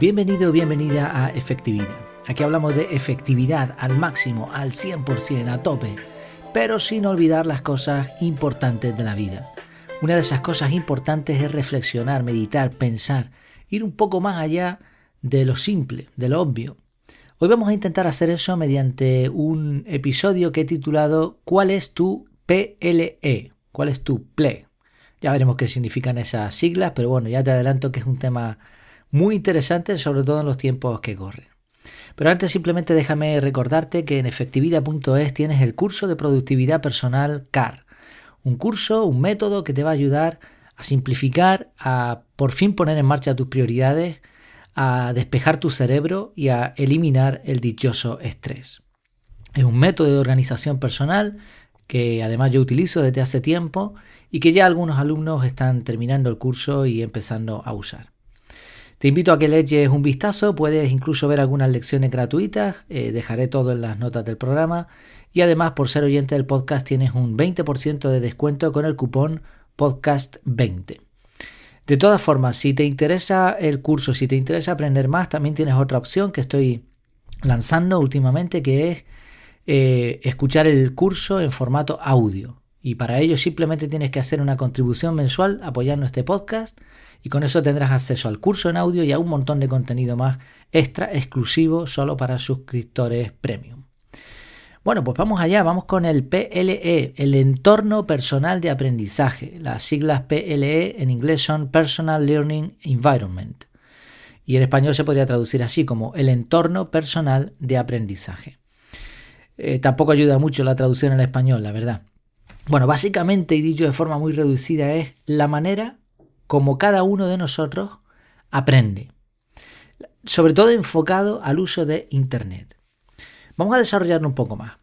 Bienvenido bienvenida a Efectividad. Aquí hablamos de efectividad al máximo, al 100%, a tope, pero sin olvidar las cosas importantes de la vida. Una de esas cosas importantes es reflexionar, meditar, pensar, ir un poco más allá de lo simple, de lo obvio. Hoy vamos a intentar hacer eso mediante un episodio que he titulado ¿Cuál es tu PLE? ¿Cuál es tu PLE? Ya veremos qué significan esas siglas, pero bueno, ya te adelanto que es un tema muy interesante, sobre todo en los tiempos que corren. Pero antes simplemente déjame recordarte que en efectividad.es tienes el curso de productividad personal CAR. Un curso, un método que te va a ayudar a simplificar, a por fin poner en marcha tus prioridades, a despejar tu cerebro y a eliminar el dichoso estrés. Es un método de organización personal que además yo utilizo desde hace tiempo y que ya algunos alumnos están terminando el curso y empezando a usar. Te invito a que le eches un vistazo, puedes incluso ver algunas lecciones gratuitas, eh, dejaré todo en las notas del programa y además por ser oyente del podcast tienes un 20% de descuento con el cupón podcast20. De todas formas, si te interesa el curso, si te interesa aprender más, también tienes otra opción que estoy lanzando últimamente que es eh, escuchar el curso en formato audio. Y para ello simplemente tienes que hacer una contribución mensual apoyando este podcast y con eso tendrás acceso al curso en audio y a un montón de contenido más extra exclusivo solo para suscriptores premium. Bueno, pues vamos allá, vamos con el PLE, el entorno personal de aprendizaje. Las siglas PLE en inglés son Personal Learning Environment y en español se podría traducir así como el entorno personal de aprendizaje. Eh, tampoco ayuda mucho la traducción en español, la verdad. Bueno, básicamente y dicho de forma muy reducida es la manera como cada uno de nosotros aprende, sobre todo enfocado al uso de Internet. Vamos a desarrollarlo un poco más.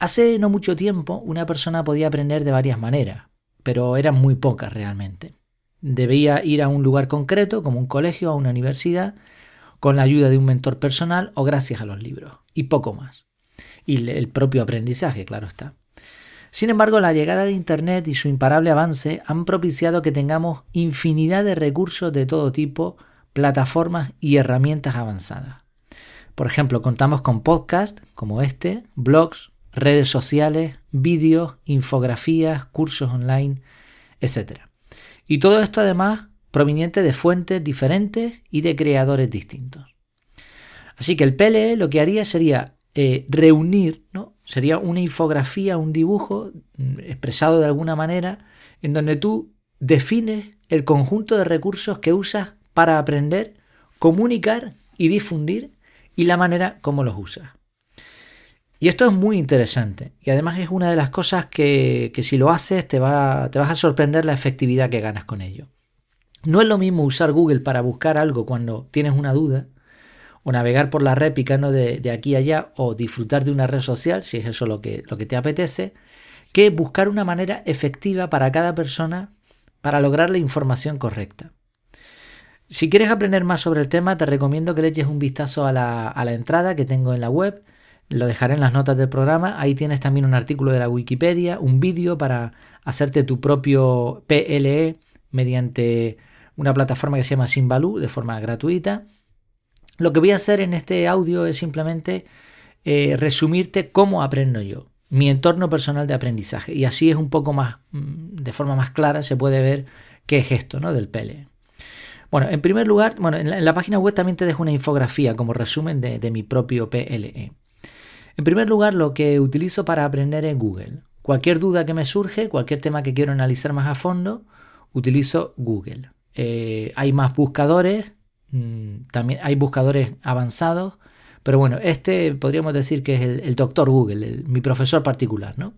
Hace no mucho tiempo una persona podía aprender de varias maneras, pero eran muy pocas realmente. Debía ir a un lugar concreto, como un colegio o una universidad, con la ayuda de un mentor personal o gracias a los libros, y poco más. Y el propio aprendizaje, claro está. Sin embargo, la llegada de Internet y su imparable avance han propiciado que tengamos infinidad de recursos de todo tipo, plataformas y herramientas avanzadas. Por ejemplo, contamos con podcasts como este, blogs, redes sociales, vídeos, infografías, cursos online, etc. Y todo esto además proveniente de fuentes diferentes y de creadores distintos. Así que el PLE lo que haría sería eh, reunir, ¿no? Sería una infografía, un dibujo mm, expresado de alguna manera, en donde tú defines el conjunto de recursos que usas para aprender, comunicar y difundir y la manera como los usas. Y esto es muy interesante y además es una de las cosas que, que si lo haces te, va, te vas a sorprender la efectividad que ganas con ello. No es lo mismo usar Google para buscar algo cuando tienes una duda o navegar por la red picando de, aquí a allá o disfrutar de una red social, si es eso lo que, lo que te apetece, que buscar una manera efectiva para cada persona para lograr la información correcta. Si quieres aprender más sobre el tema, te recomiendo que le eches un vistazo a la, a la entrada que tengo en la web. Lo dejaré en las notas del programa. Ahí tienes también un artículo de la Wikipedia, un vídeo para hacerte tu propio PLE mediante una plataforma que se llama Simbaloo de forma gratuita. Lo que voy a hacer en este audio es simplemente eh, resumirte cómo aprendo yo, mi entorno personal de aprendizaje. Y así es un poco más, mm, de forma más clara, se puede ver qué es esto ¿no? del PLE. Bueno, en primer lugar, bueno, en la, página web también te dejo una infografía como resumen de, mi propio PLE. En primer lugar, lo que utilizo para aprender es Google. Cualquier duda que me surge, cualquier tema que quiero analizar más a fondo, utilizo Google. Eh, hay más buscadores, también hay buscadores avanzados, pero bueno, este podríamos decir que es el, doctor Google, mi profesor particular, ¿no?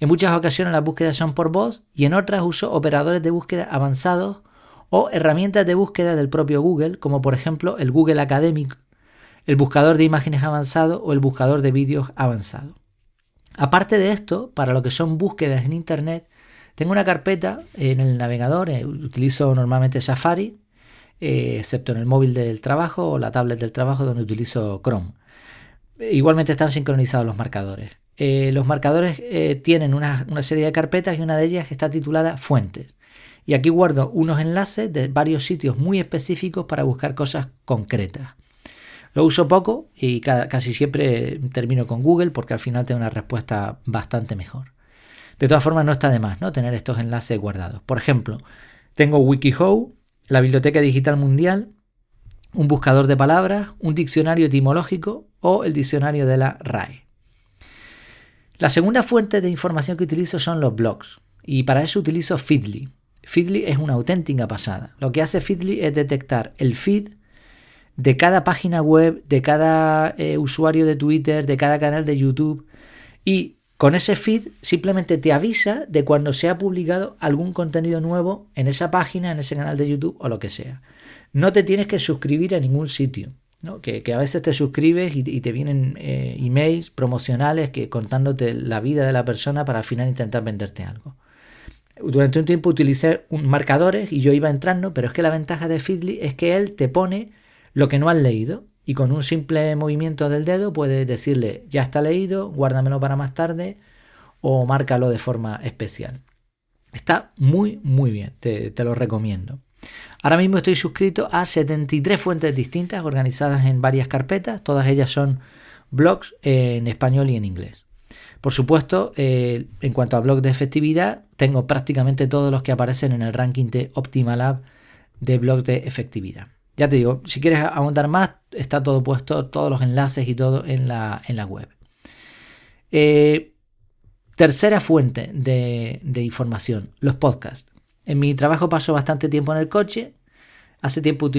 En muchas ocasiones las búsquedas son por voz y en otras uso operadores de búsqueda avanzados o herramientas de búsqueda del propio Google, como por ejemplo el Google Academic, el buscador de imágenes avanzado o el buscador de vídeos avanzado. Aparte de esto, para lo que son búsquedas en Internet, tengo una carpeta en el navegador, eh, utilizo normalmente Safari, eh, excepto en el móvil del trabajo o la tablet del trabajo donde utilizo Chrome. Igualmente están sincronizados los marcadores. Eh, los marcadores eh, tienen una, serie de carpetas y una de ellas está titulada Fuentes. Y aquí guardo unos enlaces de varios sitios muy específicos para buscar cosas concretas. Lo uso poco y casi siempre termino con Google porque al final tengo una respuesta bastante mejor. De todas formas, no está de más ¿no? tener estos enlaces guardados. Por ejemplo, tengo WikiHow, la Biblioteca Digital Mundial, un buscador de palabras, un diccionario etimológico o el diccionario de la RAE. La segunda fuente de información que utilizo son los blogs y para eso utilizo Feedly. Feedly es una auténtica pasada. Lo que hace Feedly es detectar el feed de cada página web, de cada eh, usuario de Twitter, de cada canal de YouTube y con ese feed simplemente te avisa de cuando se ha publicado algún contenido nuevo en esa página, en ese canal de YouTube o lo que sea. No te tienes que suscribir a ningún sitio. Que, a veces te suscribes y, te vienen eh, emails promocionales que contándote la vida de la persona para al final intentar venderte algo. Durante un tiempo utilicé un marcadores y yo iba entrando, pero es que la ventaja de Feedly es que él te pone lo que no has leído y con un simple movimiento del dedo puedes decirle ya está leído, guárdamelo para más tarde o márcalo de forma especial. Está muy muy bien, te, lo recomiendo. Ahora mismo estoy suscrito a 73 fuentes distintas organizadas en varias carpetas, todas ellas son blogs en español y en inglés. Por supuesto, eh, en cuanto a blogs de efectividad, tengo prácticamente todos los que aparecen en el ranking de Optimalab de blogs de efectividad. Ya te digo, si quieres ahondar más, está todo puesto, todos los enlaces y todo en la, en la web. Eh, tercera fuente de, información, los podcasts. En mi trabajo paso bastante tiempo en el coche. Hace tiempo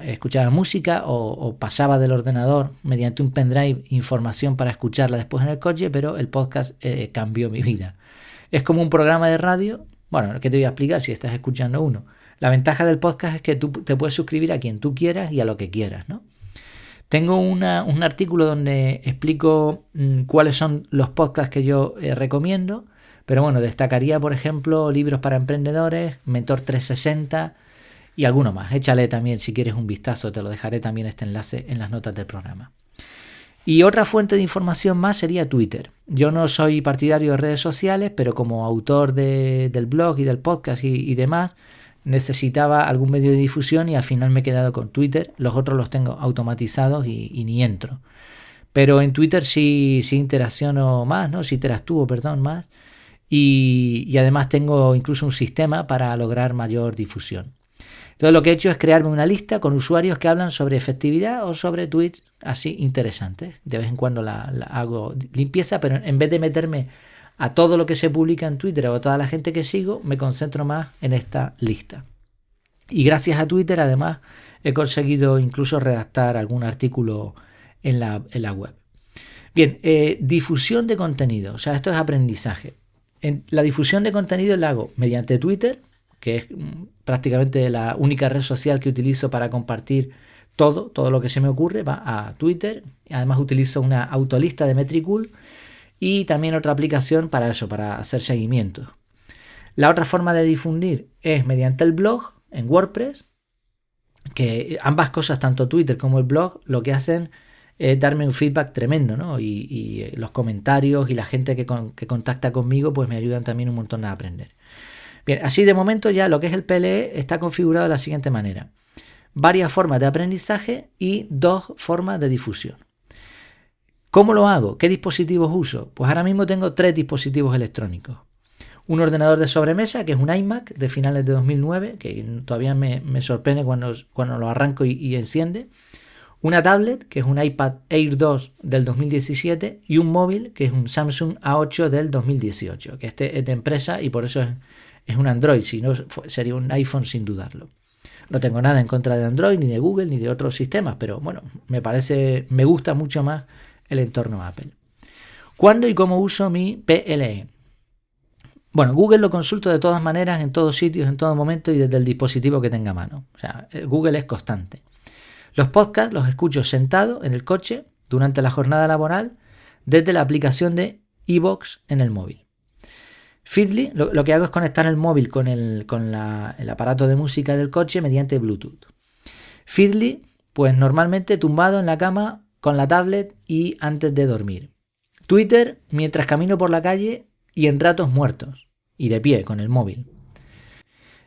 escuchaba música o, pasaba del ordenador mediante un pendrive información para escucharla después en el coche, pero el podcast eh, cambió mi vida. Es como un programa de radio. Bueno, ¿qué te voy a explicar si estás escuchando uno? La ventaja del podcast es que tú te puedes suscribir a quien tú quieras y a lo que quieras, ¿no? Tengo un artículo donde explico mm, cuáles son los podcasts que yo eh, recomiendo, pero bueno, destacaría, por ejemplo, Libros para Emprendedores, Mentor 360 y alguno más. Échale también si quieres un vistazo, te lo dejaré también este enlace en las notas del programa. Y otra fuente de información más sería Twitter. Yo no soy partidario de redes sociales, pero como autor del blog y del podcast y demás, necesitaba algún medio de difusión y al final me he quedado con Twitter. Los otros los tengo automatizados y, ni entro. Pero en Twitter sí, sí interacciono más, ¿no? Sí interactúo, perdón, más. Y, además tengo incluso un sistema para lograr mayor difusión. Entonces lo que he hecho es crearme una lista con usuarios que hablan sobre efectividad o sobre tweets así interesantes. De vez en cuando la hago limpieza, pero en vez de meterme a todo lo que se publica en Twitter o a toda la gente que sigo, me concentro más en esta lista. Y gracias a Twitter, además, he conseguido incluso redactar algún artículo en la, web. Bien, eh, difusión de contenido. O sea, esto es aprendizaje. En la difusión de contenido la hago mediante Twitter, que es mm, prácticamente la única red social que utilizo para compartir todo, todo lo que se me ocurre, va a Twitter. Además utilizo una autolista de Metricool y también otra aplicación para eso, para hacer seguimiento. La otra forma de difundir es mediante el blog en WordPress, que ambas cosas, tanto Twitter como el blog, lo que hacen es darme un feedback tremendo, ¿no? Y, eh, los comentarios y la gente que, que, contacta conmigo, pues me ayudan también un montón a aprender. Bien, así de momento ya lo que es el PLE está configurado de la siguiente manera. Varias formas de aprendizaje y dos formas de difusión. ¿Cómo lo hago? ¿Qué dispositivos uso? Pues ahora mismo tengo tres dispositivos electrónicos. Un ordenador de sobremesa, que es un iMac de finales de 2009, que todavía me, sorprende cuando, cuando, lo arranco y, enciende. Una tablet, que es un iPad Air 2 del 2017. Y un móvil, que es un Samsung A8 del 2018, que este es de empresa y por eso es, es un Android, si no sería un iPhone sin dudarlo. No tengo nada en contra de Android, ni de Google, ni de otros sistemas, pero bueno, me parece, me gusta mucho más el entorno Apple. ¿Cuándo y cómo uso mi PLE? Bueno, Google lo consulto de todas maneras, en todos sitios, en todo momento y desde el dispositivo que tenga a mano. O sea, eh, Google es constante. Los podcasts los escucho sentado en el coche durante la jornada laboral desde la aplicación de iBox en el móvil. Feedly, lo, que hago es conectar el móvil con, el, con el aparato de música del coche mediante Bluetooth. Feedly, pues normalmente tumbado en la cama con la tablet y antes de dormir. Twitter mientras camino por la calle y en ratos muertos y de pie con el móvil.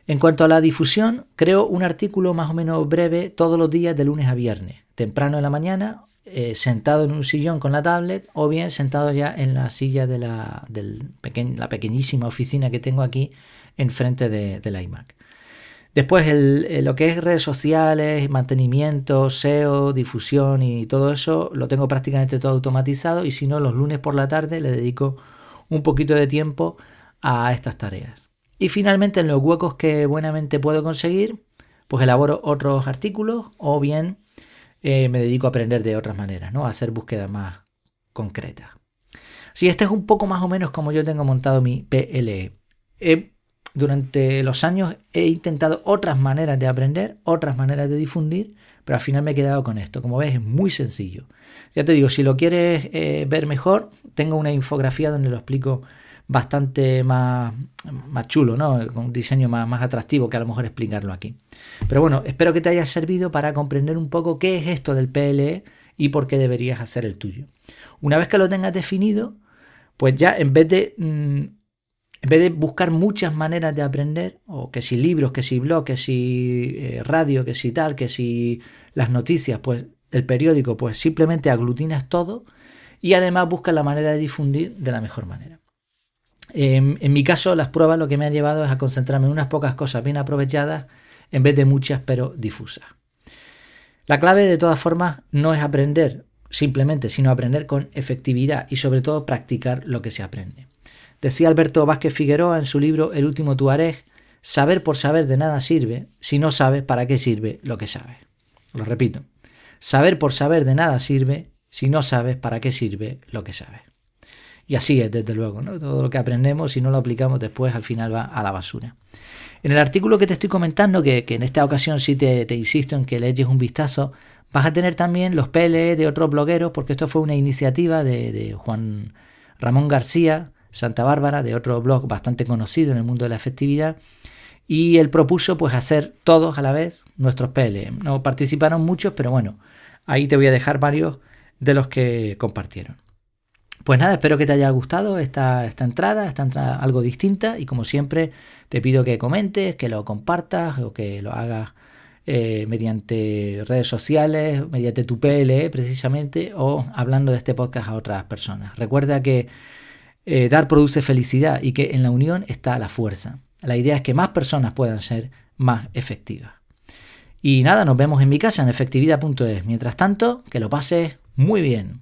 En cuanto a la difusión, creo un artículo más o menos breve todos los días de lunes a viernes, temprano en la mañana, eh, sentado en un sillón con la tablet o bien sentado ya en la silla de la, pequeñísima oficina que tengo aquí enfrente de, del iMac. Después, lo que es redes sociales, mantenimiento, SEO, difusión y todo eso, lo tengo prácticamente todo automatizado y si no, los lunes por la tarde le dedico un poquito de tiempo a estas tareas. Y finalmente, en los huecos que buenamente puedo conseguir, pues elaboro otros artículos o bien eh, me dedico a aprender de otras maneras, ¿no? A hacer búsquedas más concretas. Si este es un poco más o menos como yo tengo montado mi PLE durante los años he intentado otras maneras de aprender, otras maneras de difundir, pero al final me he quedado con esto. Como ves, es muy sencillo. Ya te digo, si lo quieres eh, ver mejor, tengo una infografía donde lo explico bastante más, más chulo, ¿no? Con un diseño más, más atractivo que a lo mejor explicarlo aquí. Pero bueno, espero que te haya servido para comprender un poco qué es esto del PLE y por qué deberías hacer el tuyo. Una vez que lo tengas definido, pues ya en vez de mm, en vez de buscar muchas maneras de aprender, o que si libros, que si blog, que si eh, radio, que si tal, que si las noticias, pues el periódico, pues simplemente aglutinas todo y además buscas la manera de difundir de la mejor manera. En, en mi caso, las pruebas lo que me han llevado es a concentrarme en unas pocas cosas bien aprovechadas en vez de muchas pero difusas. La clave de todas formas no es aprender simplemente, sino aprender con efectividad y sobre todo practicar lo que se aprende. Decía Alberto Vázquez Figueroa en su libro El último Tuareg, saber por saber de nada sirve si no sabes para qué sirve lo que sabes. Lo repito, saber por saber de nada sirve si no sabes para qué sirve lo que sabes. Y así es, desde luego, ¿no? Todo lo que aprendemos, si no lo aplicamos después, al final va a la basura. En el artículo que te estoy comentando, que, en esta ocasión sí te, insisto en que le eches un vistazo, vas a tener también los PLE de otros blogueros, porque esto fue una iniciativa de, de Juan Ramón García, Santa Bárbara, de otro blog bastante conocido en el mundo de la efectividad, y él propuso pues hacer todos a la vez nuestros PLM. No participaron muchos, pero bueno, ahí te voy a dejar varios de los que compartieron. Pues nada, espero que te haya gustado esta, esta entrada, esta entrada algo distinta y como siempre te pido que comentes, que lo compartas o que lo hagas eh, mediante redes sociales, mediante tu PLE precisamente o hablando de este podcast a otras personas. Recuerda que eh, dar produce felicidad y que en la unión está la fuerza. La idea es que más personas puedan ser más efectivas. Y nada, nos vemos en mi casa en efectividad.es. Mientras tanto, que lo pases muy bien.